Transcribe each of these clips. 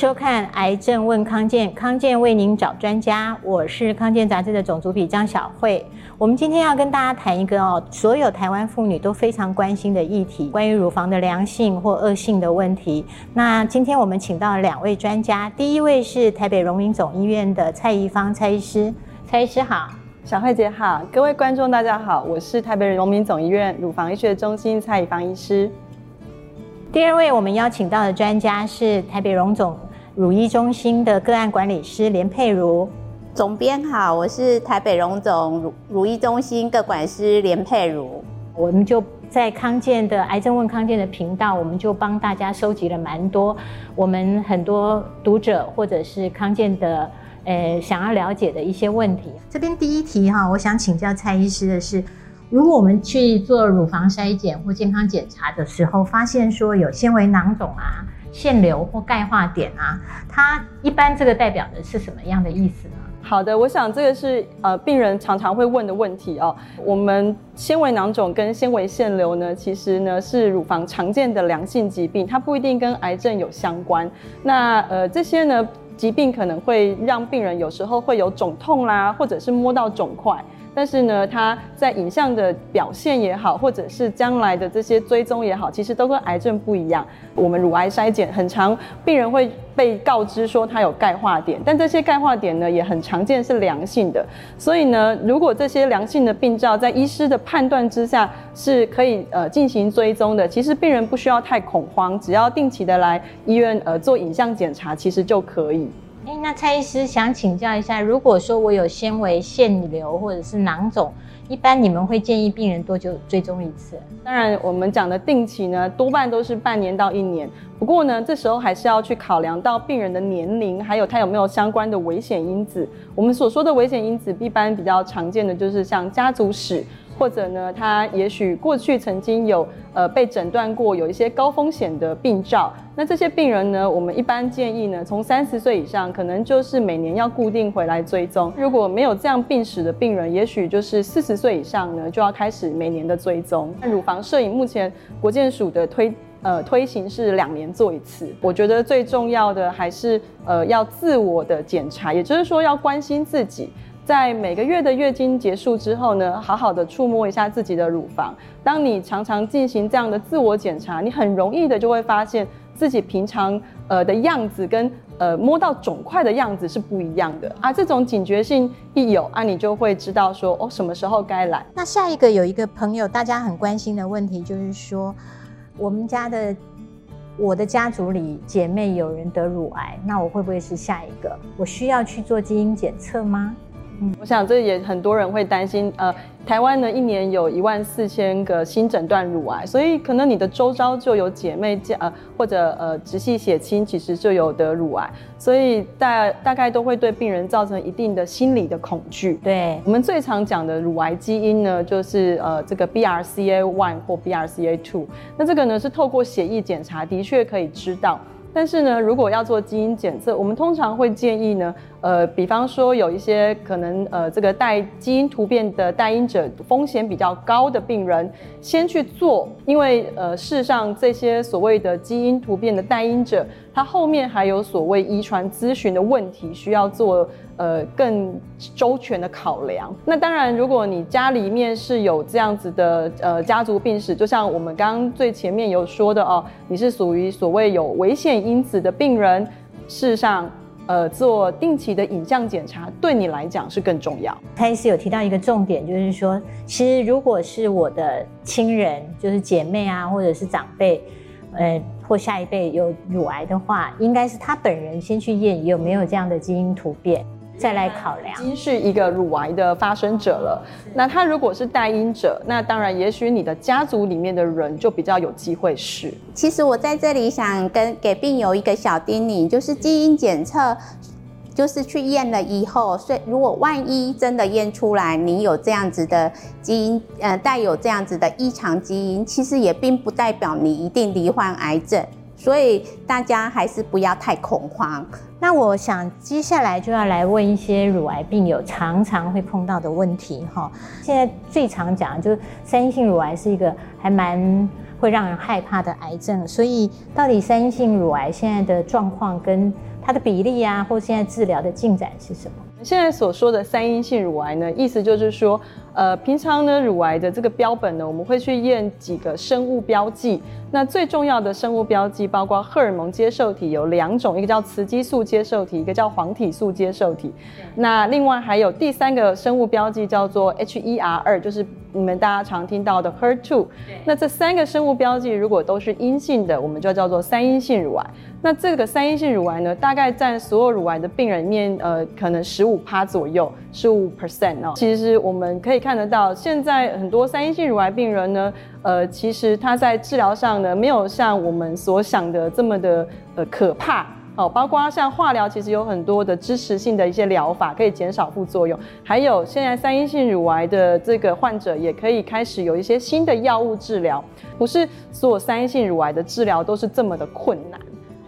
收看《癌症问康健》，康健为您找专家。我是康健杂志的总主笔张小慧。我们今天要跟大家谈一个哦，所有台湾妇女都非常关心的议题，关于乳房的良性或恶性的问题。那今天我们请到了两位专家，第一位是台北荣民总医院的蔡宜芳蔡医师，蔡医师好，小慧姐好，各位观众大家好，我是台北荣民总医院乳房医学中心蔡宜芳医师。第二位我们邀请到的专家是台北荣总乳医中心的个案管理师连佩如。总编好，我是台北荣总乳乳医中心个管师连佩如。我们就在康健的癌症问康健的频道，我们就帮大家收集了蛮多我们很多读者或者是康健的呃想要了解的一些问题。这边第一题哈，我想请教蔡医师的是。如果我们去做乳房筛检或健康检查的时候，发现说有纤维囊肿啊、腺瘤或钙化点啊，它一般这个代表的是什么样的意思呢？好的，我想这个是呃病人常常会问的问题哦。我们纤维囊肿跟纤维腺瘤呢，其实呢是乳房常见的良性疾病，它不一定跟癌症有相关。那呃这些呢疾病可能会让病人有时候会有肿痛啦，或者是摸到肿块。但是呢，它在影像的表现也好，或者是将来的这些追踪也好，其实都跟癌症不一样。我们乳癌筛检很常，病人会被告知说他有钙化点，但这些钙化点呢也很常见是良性的。所以呢，如果这些良性的病灶在医师的判断之下是可以呃进行追踪的，其实病人不需要太恐慌，只要定期的来医院呃做影像检查，其实就可以。哎，那蔡医师想请教一下，如果说我有纤维腺瘤或者是囊肿，一般你们会建议病人多久追踪一次？当然，我们讲的定期呢，多半都是半年到一年。不过呢，这时候还是要去考量到病人的年龄，还有他有没有相关的危险因子。我们所说的危险因子，一般比较常见的就是像家族史。或者呢，他也许过去曾经有呃被诊断过有一些高风险的病灶，那这些病人呢，我们一般建议呢，从三十岁以上，可能就是每年要固定回来追踪。如果没有这样病史的病人，也许就是四十岁以上呢，就要开始每年的追踪。那乳房摄影目前国健署的推呃推行是两年做一次。我觉得最重要的还是呃要自我的检查，也就是说要关心自己。在每个月的月经结束之后呢，好好的触摸一下自己的乳房。当你常常进行这样的自我检查，你很容易的就会发现自己平常呃的样子跟呃摸到肿块的样子是不一样的啊。这种警觉性一有啊，你就会知道说哦什么时候该来。那下一个有一个朋友大家很关心的问题就是说，我们家的我的家族里姐妹有人得乳癌，那我会不会是下一个？我需要去做基因检测吗？我想这也很多人会担心，呃，台湾呢一年有一万四千个新诊断乳癌，所以可能你的周遭就有姐妹家，呃，或者呃直系血亲其实就有得乳癌，所以大大概都会对病人造成一定的心理的恐惧。对我们最常讲的乳癌基因呢，就是呃这个 BRCA one 或 BRCA two，那这个呢是透过血液检查的确可以知道。但是呢，如果要做基因检测，我们通常会建议呢，呃，比方说有一些可能呃这个带基因突变的带因者风险比较高的病人，先去做，因为呃事实上这些所谓的基因突变的带因者，他后面还有所谓遗传咨询的问题需要做。呃，更周全的考量。那当然，如果你家里面是有这样子的呃家族病史，就像我们刚刚最前面有说的哦，你是属于所谓有危险因子的病人，事实上，呃，做定期的影像检查对你来讲是更重要。开始有提到一个重点，就是说，其实如果是我的亲人，就是姐妹啊，或者是长辈，呃，或下一辈有乳癌的话，应该是他本人先去验有没有这样的基因突变。再来考量，已经是一个乳癌的发生者了。那他如果是带因者，那当然，也许你的家族里面的人就比较有机会是。其实我在这里想跟给病友一个小叮咛，就是基因检测，就是去验了以后，所以如果万一真的验出来你有这样子的基因，呃，带有这样子的异常基因，其实也并不代表你一定罹患癌症。所以大家还是不要太恐慌。那我想接下来就要来问一些乳癌病友常常会碰到的问题哈。现在最常讲就是三阴性乳癌是一个还蛮会让人害怕的癌症。所以，到底三阴性乳癌现在的状况跟它的比例啊，或现在治疗的进展是什么？现在所说的三阴性乳癌呢，意思就是说，呃，平常呢，乳癌的这个标本呢，我们会去验几个生物标记。那最重要的生物标记包括荷尔蒙接受体有两种，一个叫雌激素接受体，一个叫黄体素接受体。那另外还有第三个生物标记叫做 HER2，就是你们大家常听到的 HER2。那这三个生物标记如果都是阴性的，我们就叫做三阴性乳癌。那这个三阴性乳癌呢，大概占所有乳癌的病人面，呃，可能十五趴左右，十五 percent 哦。其实我们可看得到，现在很多三阴性乳癌病人呢，呃，其实他在治疗上呢，没有像我们所想的这么的呃可怕哦。包括像化疗，其实有很多的支持性的一些疗法，可以减少副作用。还有现在三阴性乳癌的这个患者，也可以开始有一些新的药物治疗。不是所有三阴性乳癌的治疗都是这么的困难。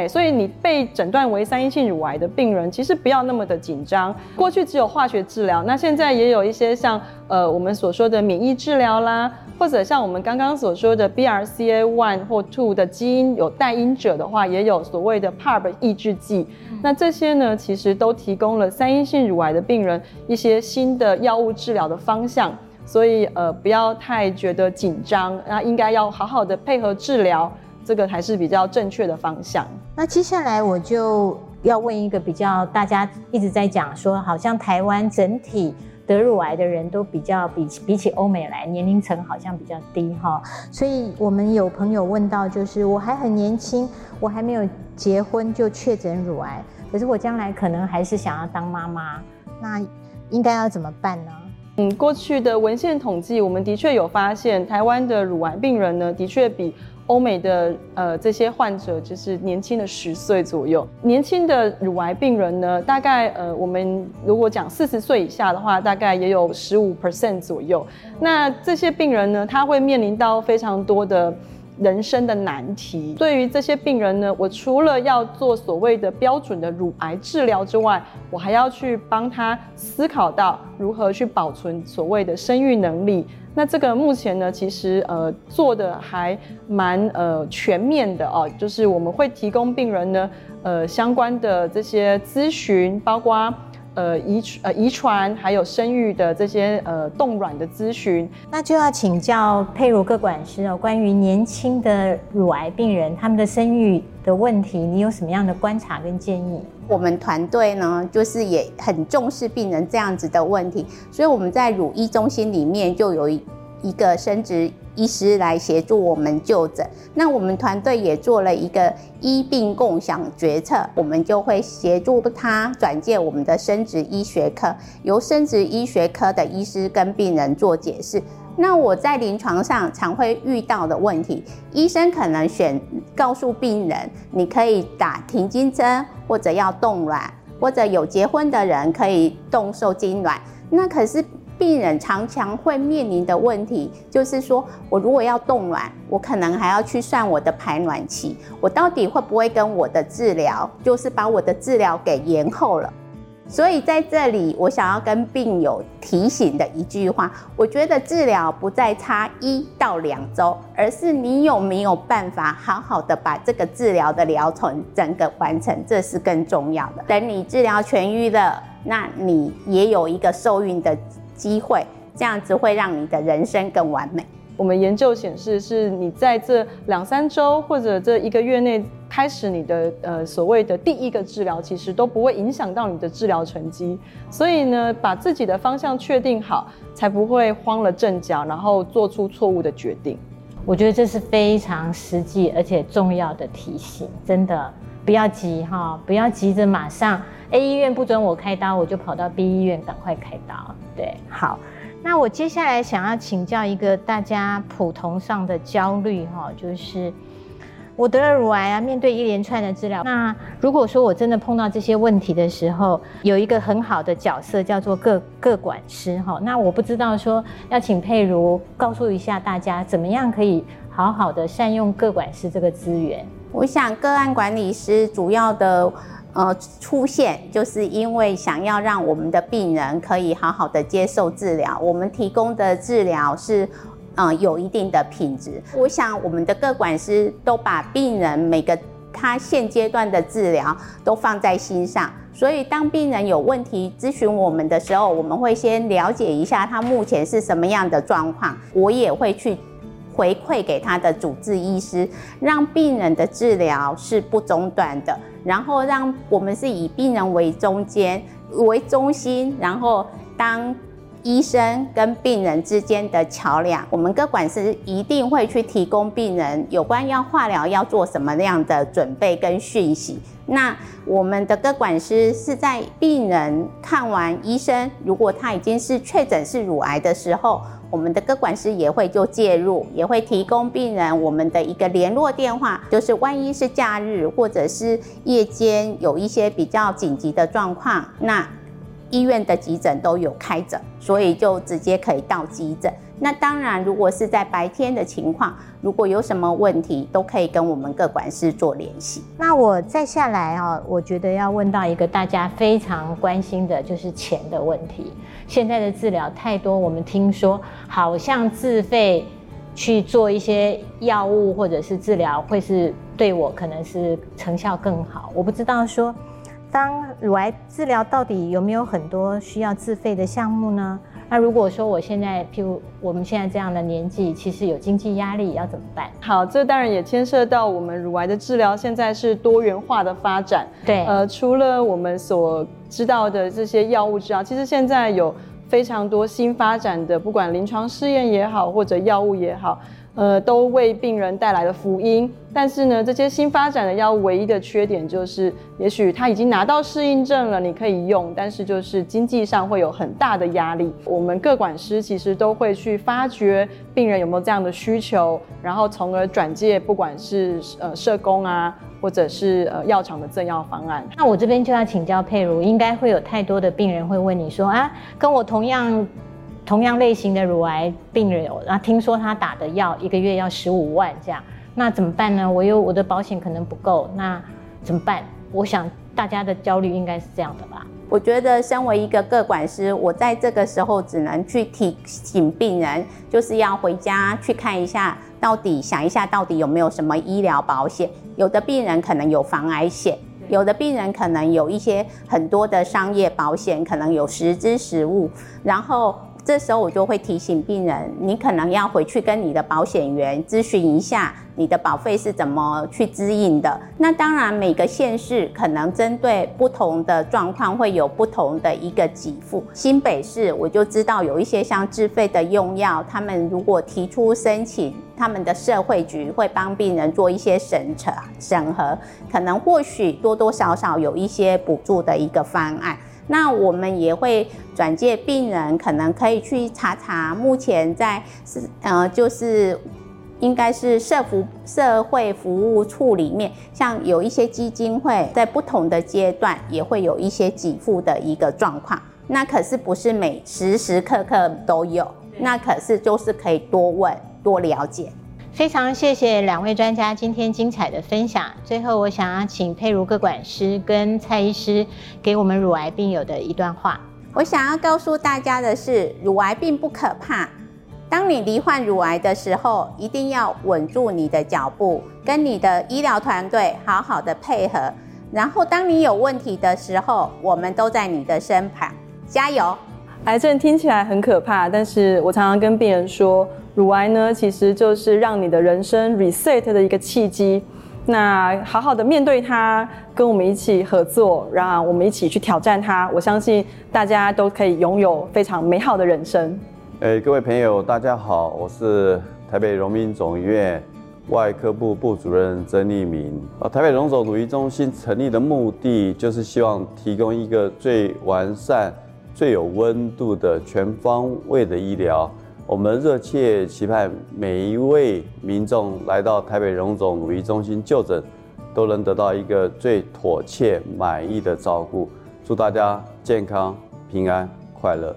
哎，所以你被诊断为三阴性乳癌的病人，其实不要那么的紧张。过去只有化学治疗，那现在也有一些像呃我们所说的免疫治疗啦，或者像我们刚刚所说的 BRCA one 或 two 的基因有带因者的话，也有所谓的 PARP 抑制剂。那这些呢，其实都提供了三阴性乳癌的病人一些新的药物治疗的方向。所以呃，不要太觉得紧张，那应该要好好的配合治疗。这个还是比较正确的方向。那接下来我就要问一个比较大家一直在讲说，好像台湾整体得乳癌的人都比较比比起欧美来，年龄层好像比较低哈。所以我们有朋友问到，就是我还很年轻，我还没有结婚就确诊乳癌，可是我将来可能还是想要当妈妈，那应该要怎么办呢？嗯，过去的文献统计，我们的确有发现，台湾的乳癌病人呢，的确比。欧美的呃这些患者就是年轻的十岁左右，年轻的乳癌病人呢，大概呃我们如果讲四十岁以下的话，大概也有十五 percent 左右。那这些病人呢，他会面临到非常多的人生的难题。对于这些病人呢，我除了要做所谓的标准的乳癌治疗之外，我还要去帮他思考到如何去保存所谓的生育能力。那这个目前呢，其实呃做的还蛮呃全面的哦，就是我们会提供病人呢呃相关的这些咨询，包括呃遗呃遗传还有生育的这些呃冻卵的咨询。那就要请教佩如各管师哦，关于年轻的乳癌病人他们的生育的问题，你有什么样的观察跟建议？我们团队呢，就是也很重视病人这样子的问题，所以我们在乳医中心里面就有一一个生殖医师来协助我们就诊。那我们团队也做了一个医病共享决策，我们就会协助他转介我们的生殖医学科，由生殖医学科的医师跟病人做解释。那我在临床上常会遇到的问题，医生可能选告诉病人，你可以打停经针，或者要冻卵，或者有结婚的人可以冻受精卵。那可是病人常常会面临的问题，就是说我如果要冻卵，我可能还要去算我的排卵期，我到底会不会跟我的治疗，就是把我的治疗给延后了？所以在这里，我想要跟病友提醒的一句话，我觉得治疗不再差一到两周，而是你有没有办法好好的把这个治疗的疗程整个完成，这是更重要的。等你治疗痊愈了，那你也有一个受孕的机会，这样子会让你的人生更完美。我们研究显示，是你在这两三周或者这一个月内开始你的呃所谓的第一个治疗，其实都不会影响到你的治疗成绩。所以呢，把自己的方向确定好，才不会慌了阵脚，然后做出错误的决定。我觉得这是非常实际而且重要的提醒，真的不要急哈，不要急着马上 A 医院不准我开刀，我就跑到 B 医院赶快开刀。对，好。那我接下来想要请教一个大家普通上的焦虑哈，就是我得了乳癌啊，面对一连串的治疗，那如果说我真的碰到这些问题的时候，有一个很好的角色叫做各各管师哈，那我不知道说要请佩如告诉一下大家，怎么样可以好好的善用各管师这个资源？我想个案管理师主要的。呃，出现就是因为想要让我们的病人可以好好的接受治疗。我们提供的治疗是呃有一定的品质。我想我们的各管师都把病人每个他现阶段的治疗都放在心上，所以当病人有问题咨询我们的时候，我们会先了解一下他目前是什么样的状况，我也会去回馈给他的主治医师，让病人的治疗是不中断的，然后让我们是以病人为中间为中心，然后当。医生跟病人之间的桥梁，我们各管师一定会去提供病人有关要化疗要做什么样的准备跟讯息。那我们的各管师是在病人看完医生，如果他已经是确诊是乳癌的时候，我们的各管师也会就介入，也会提供病人我们的一个联络电话，就是万一是假日或者是夜间有一些比较紧急的状况，那。医院的急诊都有开着，所以就直接可以到急诊。那当然，如果是在白天的情况，如果有什么问题，都可以跟我们各管事做联系。那我再下来啊，我觉得要问到一个大家非常关心的，就是钱的问题。现在的治疗太多，我们听说好像自费去做一些药物或者是治疗，会是对我可能是成效更好。我不知道说。当乳癌治疗到底有没有很多需要自费的项目呢？那如果说我现在，譬如我们现在这样的年纪，其实有经济压力，要怎么办？好，这当然也牵涉到我们乳癌的治疗现在是多元化的发展。对，呃，除了我们所知道的这些药物治疗，其实现在有非常多新发展的，不管临床试验也好，或者药物也好。呃，都为病人带来了福音。但是呢，这些新发展的药唯一的缺点就是，也许他已经拿到适应症了，你可以用，但是就是经济上会有很大的压力。我们各管师其实都会去发掘病人有没有这样的需求，然后从而转介，不管是呃社工啊，或者是呃药厂的赠药方案。那我这边就要请教佩如，应该会有太多的病人会问你说啊，跟我同样。同样类型的乳癌病人，然后听说他打的药一个月要十五万这样，那怎么办呢？我有我的保险可能不够，那怎么办？我想大家的焦虑应该是这样的吧。我觉得身为一个个管师，我在这个时候只能去提醒病人，就是要回家去看一下，到底想一下到底有没有什么医疗保险。有的病人可能有防癌险，有的病人可能有一些很多的商业保险，可能有实支实物，然后。这时候我就会提醒病人，你可能要回去跟你的保险员咨询一下，你的保费是怎么去支应的。那当然，每个县市可能针对不同的状况会有不同的一个给付。新北市我就知道有一些像自费的用药，他们如果提出申请，他们的社会局会帮病人做一些审查审核，可能或许多多少少有一些补助的一个方案。那我们也会转介病人，可能可以去查查目前在是呃，就是应该是社服社会服务处里面，像有一些基金会在不同的阶段也会有一些给付的一个状况。那可是不是每时时刻刻都有，那可是就是可以多问多了解。非常谢谢两位专家今天精彩的分享。最后，我想要请佩如各管师跟蔡医师给我们乳癌病友的一段话。我想要告诉大家的是，乳癌并不可怕。当你罹患乳癌的时候，一定要稳住你的脚步，跟你的医疗团队好好的配合。然后，当你有问题的时候，我们都在你的身旁，加油！癌症听起来很可怕，但是我常常跟病人说。乳癌呢，其实就是让你的人生 reset 的一个契机。那好好的面对它，跟我们一起合作，让我们一起去挑战它。我相信大家都可以拥有非常美好的人生。诶，各位朋友，大家好，我是台北荣民总医院外科部部主任曾立明。啊，台北荣总乳癌中心成立的目的，就是希望提供一个最完善、最有温度的全方位的医疗。我们热切期盼每一位民众来到台北荣总五医中心就诊，都能得到一个最妥切、满意的照顾。祝大家健康、平安、快乐。